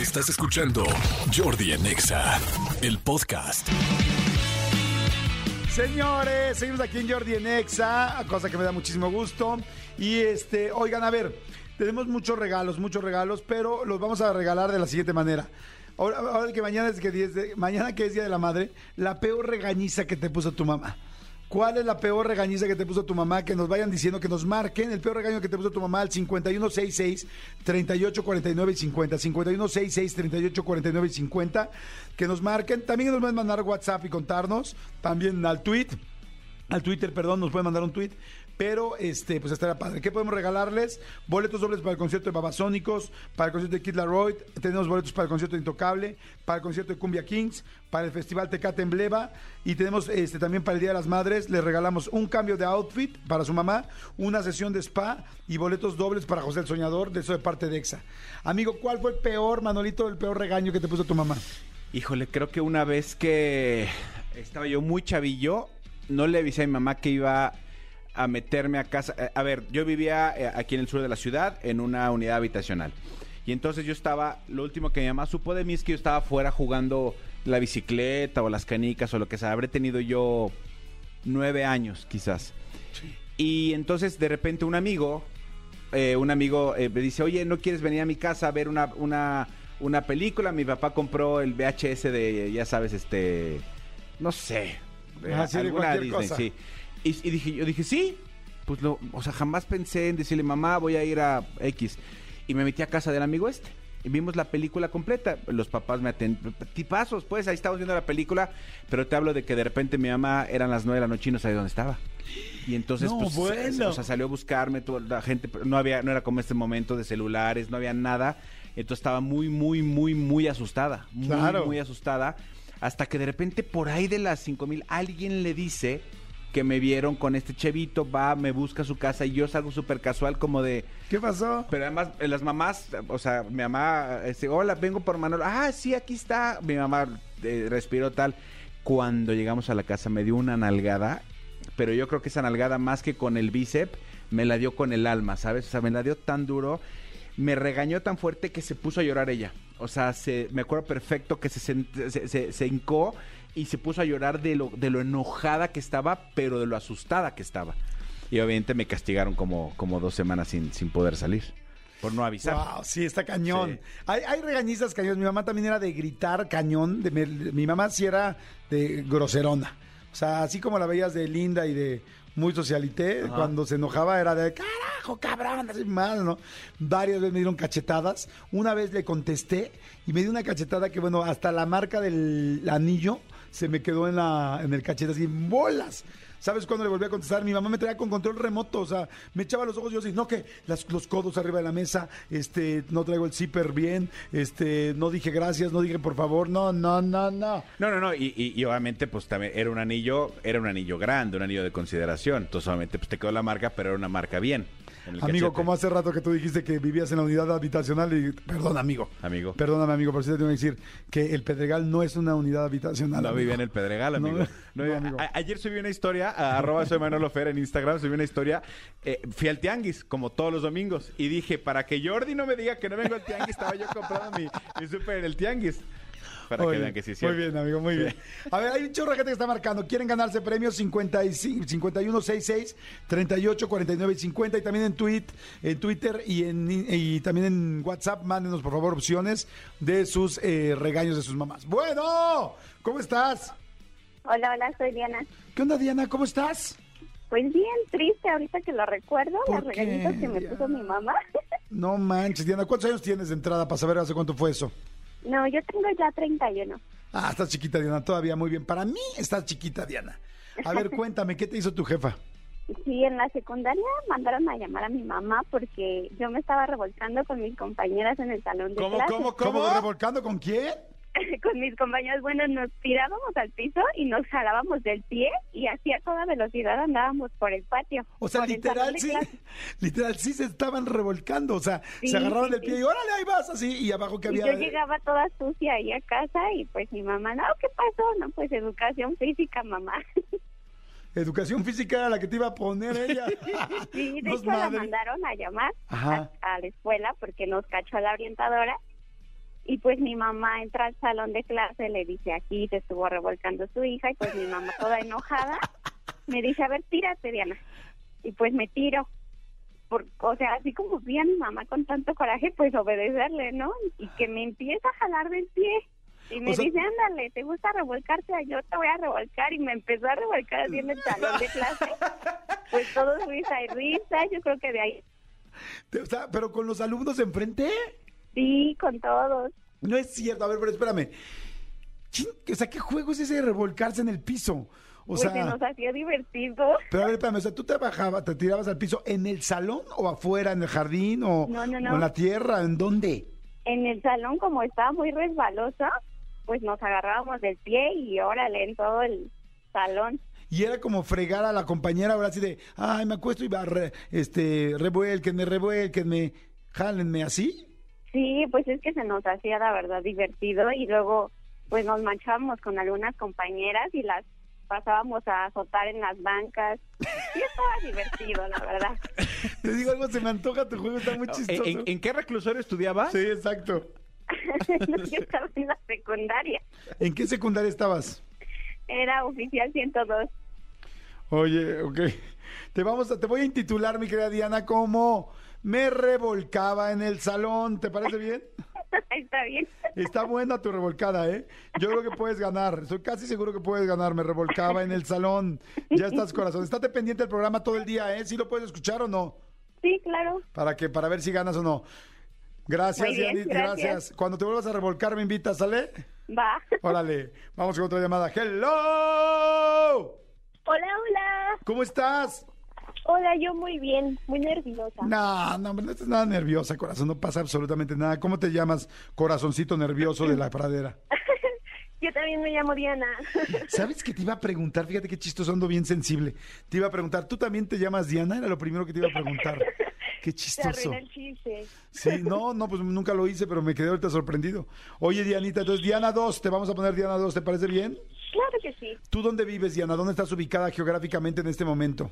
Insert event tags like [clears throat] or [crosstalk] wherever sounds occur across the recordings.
Estás escuchando Jordi en Exa, el podcast. Señores, seguimos aquí en Jordi en Exa, cosa que me da muchísimo gusto. Y este, oigan, a ver, tenemos muchos regalos, muchos regalos, pero los vamos a regalar de la siguiente manera. Ahora, que mañana es que, 10 de- mañana que es Día de la Madre, la peor regañiza que te puso tu mamá. ¿Cuál es la peor regañiza que te puso tu mamá? Que nos vayan diciendo, que nos marquen el peor regaño que te puso tu mamá al 5166-3849 y 50. 5166-3849 y 50. Que nos marquen. También nos pueden mandar WhatsApp y contarnos. También al tweet. Al Twitter, perdón, nos pueden mandar un tweet. Pero, este, pues estará padre. ¿Qué podemos regalarles? Boletos dobles para el concierto de Babasónicos, para el concierto de Kid Laroi, tenemos boletos para el concierto de Intocable, para el concierto de Cumbia Kings, para el Festival Tecate en Bleva y tenemos este también para el Día de las Madres, les regalamos un cambio de outfit para su mamá, una sesión de spa y boletos dobles para José el Soñador, de eso de parte de EXA. Amigo, ¿cuál fue el peor, Manolito, el peor regaño que te puso tu mamá? Híjole, creo que una vez que estaba yo muy chavillo, no le avisé a mi mamá que iba a meterme a casa. Eh, A ver, yo vivía eh, aquí en el sur de la ciudad en una unidad habitacional. Y entonces yo estaba, lo último que mi mamá supo de mí es que yo estaba fuera jugando la bicicleta o las canicas o lo que sea. Habré tenido yo nueve años quizás. Y entonces de repente un amigo, eh, un amigo eh, me dice, oye, ¿no quieres venir a mi casa a ver una, una, una película? Mi papá compró el VHS de, ya sabes, este, no sé, Ah, sí, de alguna cualquier cosa. sí. Y, y dije, yo dije, sí, pues lo, o sea, jamás pensé en decirle, mamá, voy a ir a X. Y me metí a casa del amigo este. Y vimos la película completa. Los papás me atendieron. Tipazos, pues, ahí estábamos viendo la película. Pero te hablo de que de repente mi mamá eran las nueve de la noche y no sabía dónde estaba. Y entonces, No, pues, bueno. o sea, salió a buscarme, toda la gente, no había, no era como este momento de celulares, no había nada. Entonces estaba muy, muy, muy, muy asustada. Muy, Claro. muy asustada. Hasta que de repente por ahí de las cinco mil alguien le dice que me vieron con este chevito, va, me busca a su casa y yo salgo súper casual como de... ¿Qué pasó? Pero además, eh, las mamás, o sea, mi mamá, este, hola, vengo por Manolo. Ah, sí, aquí está. Mi mamá eh, respiró tal. Cuando llegamos a la casa me dio una nalgada, pero yo creo que esa nalgada más que con el bíceps, me la dio con el alma, ¿sabes? O sea, me la dio tan duro, me regañó tan fuerte que se puso a llorar ella. O sea, se, me acuerdo perfecto que se, se, se- se hincó y se puso a llorar de lo, de lo enojada que estaba, pero de lo asustada que estaba. Y obviamente me castigaron como, como dos semanas sin, sin poder salir. Por no avisar. Wow, sí, está cañón. Sí. Hay, hay regañizas cañón. Mi mamá también era de gritar cañón. De, mi, mi mamá sí era de groserona. O sea, así como la veías de linda y de muy socialité, cuando se enojaba era de carajo, cabrón, así mal, ¿no? Varias veces me dieron cachetadas. Una vez le contesté y me dio una cachetada que, bueno, hasta la marca del anillo se me quedó en, la, en el cachete así, bolas. ¿Sabes cuándo le volví a contestar? Mi mamá me traía con control remoto, o sea, me echaba los ojos y yo así, no, que las- los codos arriba de la mesa, este, no traigo el zipper bien, este, no dije gracias, no dije por favor, no, no, no, no. No, no, no. Y, y- y obviamente, pues también era un anillo, era un anillo grande, un anillo de consideración. Entonces, obviamente, pues te quedó la marca, pero era una marca bien. Amigo, cachete. como hace rato que tú dijiste que vivías en la unidad habitacional y, perdón, amigo. Amigo. Perdóname, amigo, pero sí te tengo que decir que el Pedregal no es una unidad habitacional. No amigo. vivía en el Pedregal, amigo. no, No vivía- amigo. a- ayer subí una historia, a [laughs] arroba soy Manolo Fer en Instagram, subí una historia. eh, fui al tianguis, como todos los domingos, y dije, para que Jordi no me diga que no vengo al tianguis, estaba yo comprando mi, mi súper en el tianguis. [laughs] Para Muy que bien, vean que sí es Muy bien, amigo, muy bien. A ver, hay un chorro de gente que está marcando. Quieren ganarse premios 55, 5166 38 49 y 50 y también en tweet, en Twitter y en y también en WhatsApp, mándenos por favor opciones de sus eh, regaños de sus mamás. Bueno, ¿cómo estás? Hola, hola, soy Diana. ¿Qué onda, Diana? ¿Cómo estás? Pues bien triste ahorita que lo recuerdo, ¿Por las qué, regañitas que me puso mi mamá. [laughs] No manches, Diana, ¿cuántos años tienes de entrada para saber hace cuánto fue eso? No, yo tengo ya 31. Ah, estás chiquita, Diana, todavía muy bien. Para mí estás chiquita, Diana. A ver, [laughs] cuéntame, ¿qué te hizo tu jefa? Sí, en la secundaria mandaron a llamar a mi mamá porque yo me estaba revolcando con mis compañeras en el salón de ¿Cómo, clases. cómo, ¿Cómo cómo? revolcando con quién? [laughs] con mis compañeras, bueno, nos tirábamos al piso y nos jalábamos del pie y así a toda velocidad andábamos por el patio. O sea, literal sí, [laughs] literal sí se estaban revolcando, o sea, Sí, se agarraban del sí, pie sí. y órale, ahí vas, así, y abajo que Y había... yo llegaba toda sucia ahí a casa y pues mi mamá, no, ¿qué pasó? No, pues educación física, mamá. [laughs] Educación física era la que te iba a poner ella. Sí, de Nos hecho la mandaron a llamar a, a la escuela porque nos cachó la orientadora Y pues mi mamá entra al salón de clase, le dice, aquí se estuvo revolcando su hija, y pues mi mamá toda enojada me dice, a ver, tírate, Diana. Y pues me tiro. Por, o sea, así como vi a mi mamá con tanto coraje, pues obedecerle, ¿no? Y que me empieza a jalar del pie. Y me O sea- dice, ándale, ¿te gusta revolcarte? Yo te voy a revolcar. Y me empezó a revolcar así en el salón de clase. Pues todo risa y risa. Yo creo que de ahí, Te- o sea, pero con los alumnos enfrente. Sí, con todos. No es cierto. A ver, pero espérame. O sea, ¿qué juego es ese de revolcarse en el piso? O pues se sea, nos hacía divertido. pero a ver, espérame, o sea, ¿tú te bajabas, te tirabas al piso en el salón o afuera, en el jardín o, No, no, no. o en la tierra? ¿En dónde? En el salón, como estaba muy resbalosa, pues nos agarrábamos del pie y órale, en todo el salón. Y era como fregar a la compañera, ahora así de, ay, me acuesto y va, re- este, revuélquenme, revuélquenme, jálenme, ¿así? Sí, pues es que se nos hacía la verdad divertido y luego pues nos manchábamos con algunas compañeras y las pasábamos a azotar en las bancas. Sí estaba [laughs] divertido, la verdad. [laughs] Te digo algo, se me antoja tu juego, está muy ¿En, chistoso. en- en qué reclusorio estudiabas? Sí, exacto. [laughs] Yo estaba en la secundaria. ¿En qué secundaria estabas? Era oficial 102. Oye, ok. Te vamos a, te voy a intitular, mi querida Diana, como me revolcaba en el salón. ¿Te parece bien? [laughs] Está bien. Está buena tu revolcada, ¿eh? Yo creo que puedes ganar. Estoy casi seguro que puedes ganar. Me revolcaba en el salón. Ya estás, corazón. Estate pendiente del programa todo el día, ¿eh? ¿Sí lo puedes escuchar o no? Sí, claro. Para que, para ver si ganas o no. Gracias, bien, Dianita, gracias. gracias. Cuando te vuelvas a revolcar, me invitas, ¿sale? Va. Órale, vamos con otra llamada. [laughs] ¡Hello! Hola, hola. ¿Cómo estás? Hola, yo muy bien, muy nerviosa. No, no, no estás nada nerviosa, corazón. No pasa absolutamente nada. ¿Cómo te llamas, corazoncito nervioso de la [laughs] pradera? Yo también me llamo Diana. [laughs] ¿Sabes que te iba a preguntar? Fíjate qué chistoso, ando bien sensible. Te iba a preguntar, ¿tú también te llamas Diana? Era lo primero que te iba a preguntar. [laughs] Qué chistoso. arruina el chiste. Sí, no, no, pues nunca lo hice, pero me quedé ahorita sorprendido. Oye, Dianita, entonces Diana 2, te vamos a poner Diana 2, ¿te parece bien? Claro que sí. ¿Tú dónde vives, Diana? ¿Dónde estás ubicada geográficamente en este momento?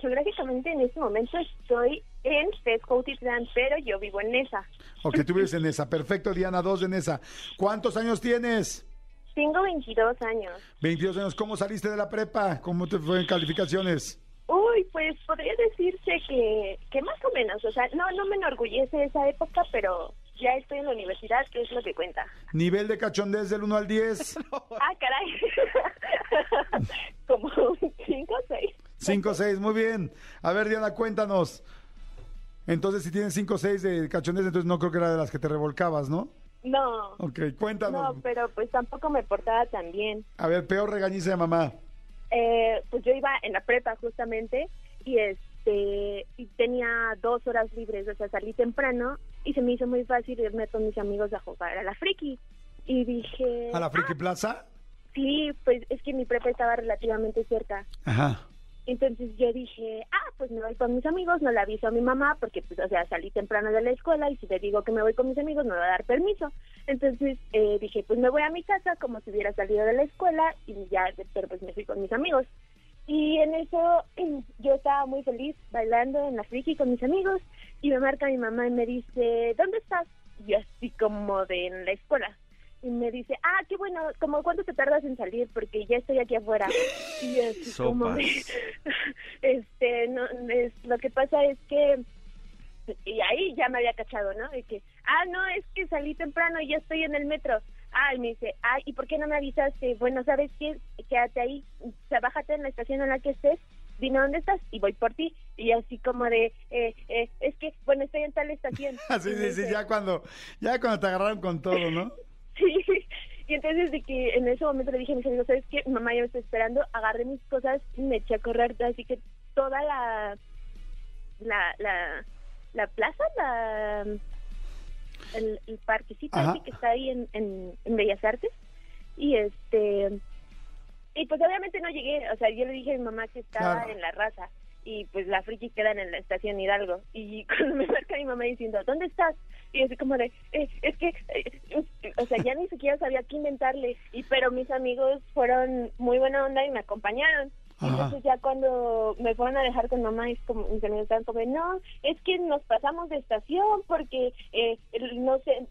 Geográficamente en este momento estoy en Tezcautitlán, pero yo vivo en Nesa. Ok, tú vives en esa. Perfecto, Diana 2 en esa. ¿Cuántos años tienes? Tengo 22 años. 22 años. ¿Cómo saliste de la prepa? ¿Cómo te fue en calificaciones? Uy, pues podría decirse que, que más o menos, o sea, no, no me enorgullece esa época, pero ya estoy en la universidad, que es lo que cuenta. Nivel de cachondez del 1 al 10. [laughs] Ah, caray. [laughs] Como un 5 o 6. 5 6, muy bien. A ver, Diana, cuéntanos. Entonces, si tienes 5 6 de cachondez, entonces no creo que era de las que te revolcabas, ¿no? No, Ok, cuéntanos. no, pero pues tampoco me portaba tan bien. A ver, peor regañiza de mamá. Eh, pues yo iba en la prepa justamente y este y tenía dos horas libres, o sea, salí temprano y se me hizo muy fácil irme con mis amigos a jugar a la friki. Y dije, ¿A la Friki Plaza? sí, pues es que mi prepa estaba relativamente cerca. Ajá. Entonces yo dije, ah, pues me voy con mis amigos, no le aviso a mi mamá porque, pues, o sea, salí temprano de la escuela y si le digo que me voy con mis amigos no me va a dar permiso. Entonces eh, dije, pues me voy a mi casa como si hubiera salido de la escuela y ya, pero pues me fui con mis amigos. Y en eso [clears throat] yo estaba muy feliz bailando en la friki con mis amigos y me marca mi mamá y me dice, ¿dónde estás? Y así como de en la escuela. Y me dice, ah, qué bueno, como cuánto te tardas en salir porque ya estoy aquí afuera. Y así como [laughs] este, no, es, lo que pasa es que, y ahí ya me había cachado, ¿no? De que, ah, no, es que salí temprano y ya estoy en el metro. Ah, y me dice, ah, ¿y por qué no me avisaste? Bueno, ¿sabes qué? Quédate ahí, o sea, bájate en la estación en la que estés, dime dónde estás y voy por ti. Y así como de, eh, eh, es que, bueno, estoy en tal estación. [laughs] Y sí, sí, dice, ya cuando, ya cuando te agarraron con todo, ¿no? Y entonces de que en ese momento le dije a mis amigos, ¿sabes qué? Mamá ya me está esperando, agarré mis cosas y me eché a correr, así que toda la, la, la, la plaza, la, el, el parquecito así que está ahí en, en, en Bellas Artes, y este, y pues obviamente no llegué, o sea, yo le dije a mi mamá que estaba Claro. en la raza, y pues la friki quedan en la estación Hidalgo, y [laughs] cuando me marca mi mamá diciendo, ¿dónde estás? Y así como de, eh, es que, eh, o sea, ya ni siquiera sabía qué inventarle, y pero mis amigos fueron muy buena onda y me acompañaron. Entonces ya cuando me fueron a dejar con mamá, es como, mis amigos estaban como, no, es que nos pasamos de estación porque, eh, no sé,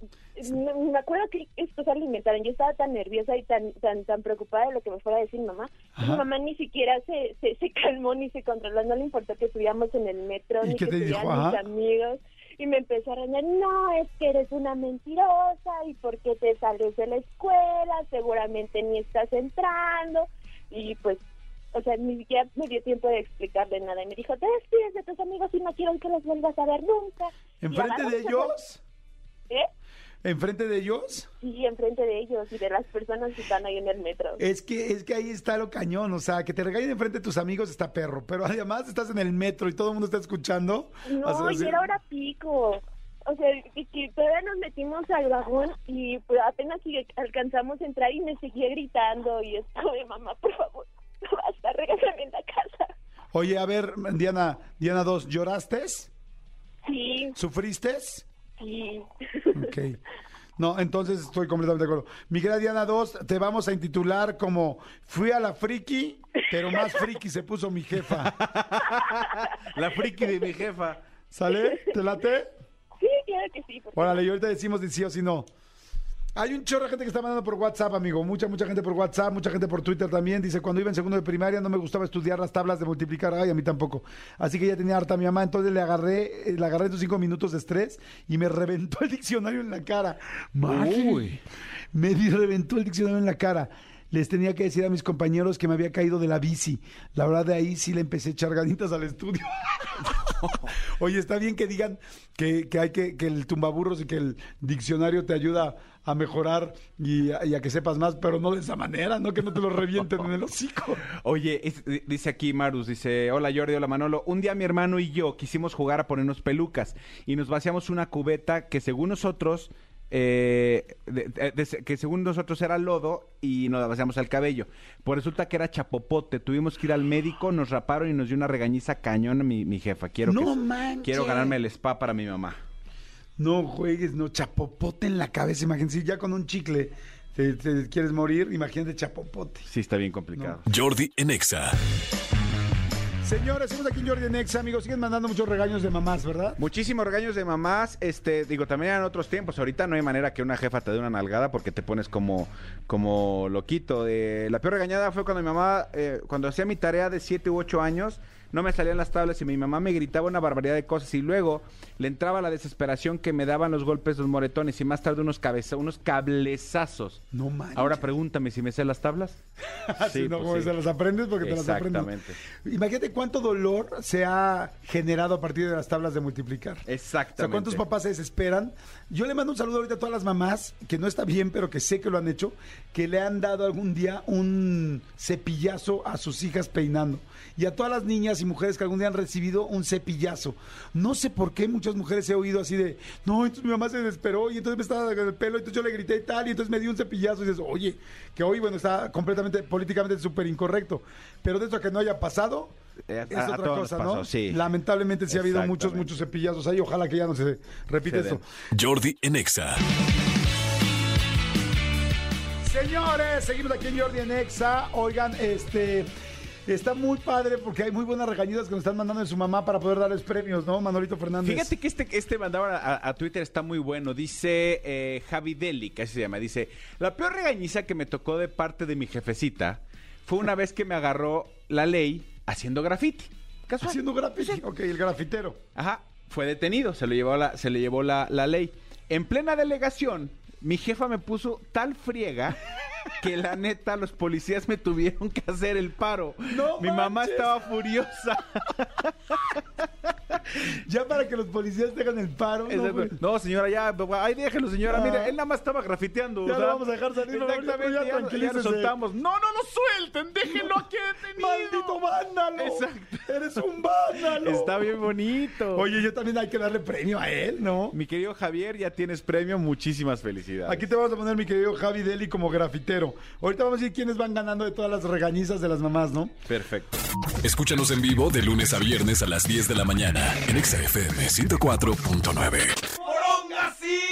me, me acuerdo que estos alimentaron. Yo estaba tan nerviosa y tan tan tan preocupada de lo que me fuera a decir mamá. que. Mi mamá ni siquiera se, se, se calmó ni se controló, no le importó que estuviéramos en el metro, ¿Y ni que estuvieran mis amigos. Y me empezó a reñir, no, es que eres una mentirosa y porque te sales de la escuela, seguramente ni estás entrando. Y pues, o sea, ni siquiera me dio tiempo de explicarle nada. Y me dijo, te despides de tus amigos y no quiero que los vuelvas a ver nunca. Y ¿Enfrente de y ellos? ¿Eh? ¿Enfrente de ellos? Sí, enfrente de ellos y de las personas que están ahí en el metro. Es que, es que ahí está lo cañón, o sea, que te regañen enfrente de tus amigos está perro, pero además estás en el metro y todo el mundo está escuchando. No, y era hora pico. O sea, y que todavía nos metimos al vagón y pues apenas alcanzamos a entrar y me seguía gritando y es como de mamá, por favor, [laughs] basta, regálame en la casa. Oye, a ver, Diana, Diana 2, ¿lloraste? Sí, ¿Sufriste? sí. Ok. No, entonces estoy completamente de acuerdo. Mi querida Diana 2, te vamos a intitular como Fui a la friki, pero más friki se puso mi jefa. [laughs] La friki de mi jefa. ¿Sale? ¿Te late? Sí, claro que sí. Órale, y ahorita decimos si sí o si no. Hay un chorro de gente que está mandando por WhatsApp, amigo. Mucha, mucha gente por WhatsApp, mucha gente por Twitter también. Dice, cuando iba en segundo de primaria no me gustaba estudiar las tablas de multiplicar. Ay, a mí tampoco. Así que ya tenía harta mi mamá. Entonces le agarré, eh, le agarré estos cinco minutos de estrés y me reventó el [laughs] diccionario en la cara. Uy. Me reventó el diccionario en la cara. Les tenía que decir a mis compañeros que me había caído de la bici. La verdad, de ahí sí le empecé a echar ganitas al estudio. [laughs] Oye, está bien que digan que, que hay que, que el tumbaburros y que el diccionario te ayuda a mejorar y a, que sepas más, pero no de esa manera, no que no te lo revienten en el hocico. Oye, dice aquí Marus, dice, hola Jordi, hola Manolo. Un día mi hermano y yo quisimos jugar a ponernos pelucas y nos vaciamos una cubeta que según nosotros, eh, de- de- de- que según nosotros era lodo y nos la vaciamos al cabello. Pues resulta que era chapopote. Tuvimos que ir al médico, nos raparon y nos dio una regañiza cañón mi, mi jefa. Quiero, No que- quiero ganarme el spa para mi mamá. No juegues, no, chapopote en la cabeza. Imagínate, si ya con un chicle te, te quieres morir, imagínate chapopote. Sí, está bien complicado. Jordi en Exa. Señores, estamos aquí en Jordi Nex, amigos. Siguen mandando muchos regaños de mamás, ¿verdad? Muchísimos regaños de mamás, este, digo, también en otros tiempos. Ahorita no hay manera que una jefa te dé una nalgada porque te pones como, como loquito. Eh, la peor regañada fue cuando mi mamá, eh, cuando hacía mi tarea de 7 u 8 años, no me salían las tablas y mi mamá me gritaba una barbaridad de cosas y luego le entraba la desesperación que me daban los golpes, los moretones y más tarde unos cabeza, unos cablezazos. No manches. Ahora pregúntame si me sé las tablas. [laughs] Sí, no, pues como sí. se las aprendes porque te las aprendes. Exactamente. Imagínate cuánto dolor se ha generado a partir de las tablas de multiplicar. O sea, Exactamente. cuántos papás se desesperan. Yo le mando un saludo ahorita a todas las mamás, que no está bien, pero que sé que lo han hecho, que le han dado algún día un cepillazo a sus hijas peinando. Y a todas las niñas y mujeres que algún día han recibido un cepillazo. No sé por qué muchas mujeres he oído así de, no, entonces mi mamá se desesperó y entonces me estaba el pelo, y entonces yo le grité y tal, y entonces me dio un cepillazo y dices, oye, que hoy, bueno, está completamente políticamente súper incorrecto. Pero de eso que no haya pasado, Eh, es a- otra cosa, pasó, ¿no? sí. Lamentablemente sí ha habido muchos, muchos cepillazos ahí. Ojalá que ya no se repite den. Jordi en Exa. Señores, seguimos aquí en Jordi en Exa. Oigan, este... Está muy padre porque hay muy buenas regañidas que nos están mandando de su mamá para poder darles premios, ¿no, Manolito Fernández? Fíjate que este, este mandado a, Twitter está muy bueno. Dice eh, Javi Deli, que así se llama. Dice, la peor regañiza que me tocó de parte de mi jefecita fue una vez que me agarró la ley haciendo graffiti. Casual. Haciendo graffiti. Ok, el grafitero. Ajá, fue detenido, se lo llevó la, se le llevó la, la ley. En plena delegación, mi jefa me puso tal friega que la neta los policías me tuvieron que hacer el paro. ¡No mi mamá estaba furiosa. Ya para que los policías tengan el paro. No, señora, ya, ahí déjelo, señora. Ah. Mira, él nada más estaba grafiteando. Ya o lo vamos a dejar salir, Exactamente, ya, ya, ya, lo soltamos. No, no lo suelten, déjenlo aquí detenido. ¡Maldito vándalo! Exacto. ¡Eres un vándalo! Está bien bonito. Oye, yo también hay que darle premio a él, ¿no? Mi querido Javier, ya tienes premio. Muchísimas felicidades. Aquí te vamos a poner mi querido Javi Deli como grafitero. Ahorita vamos a decir quiénes van ganando de todas las regañizas de las mamás, ¿no? Perfecto. Escúchanos en vivo de lunes a viernes a las 10 de la mañana en XFM 104.9. ¡Poronga, sí!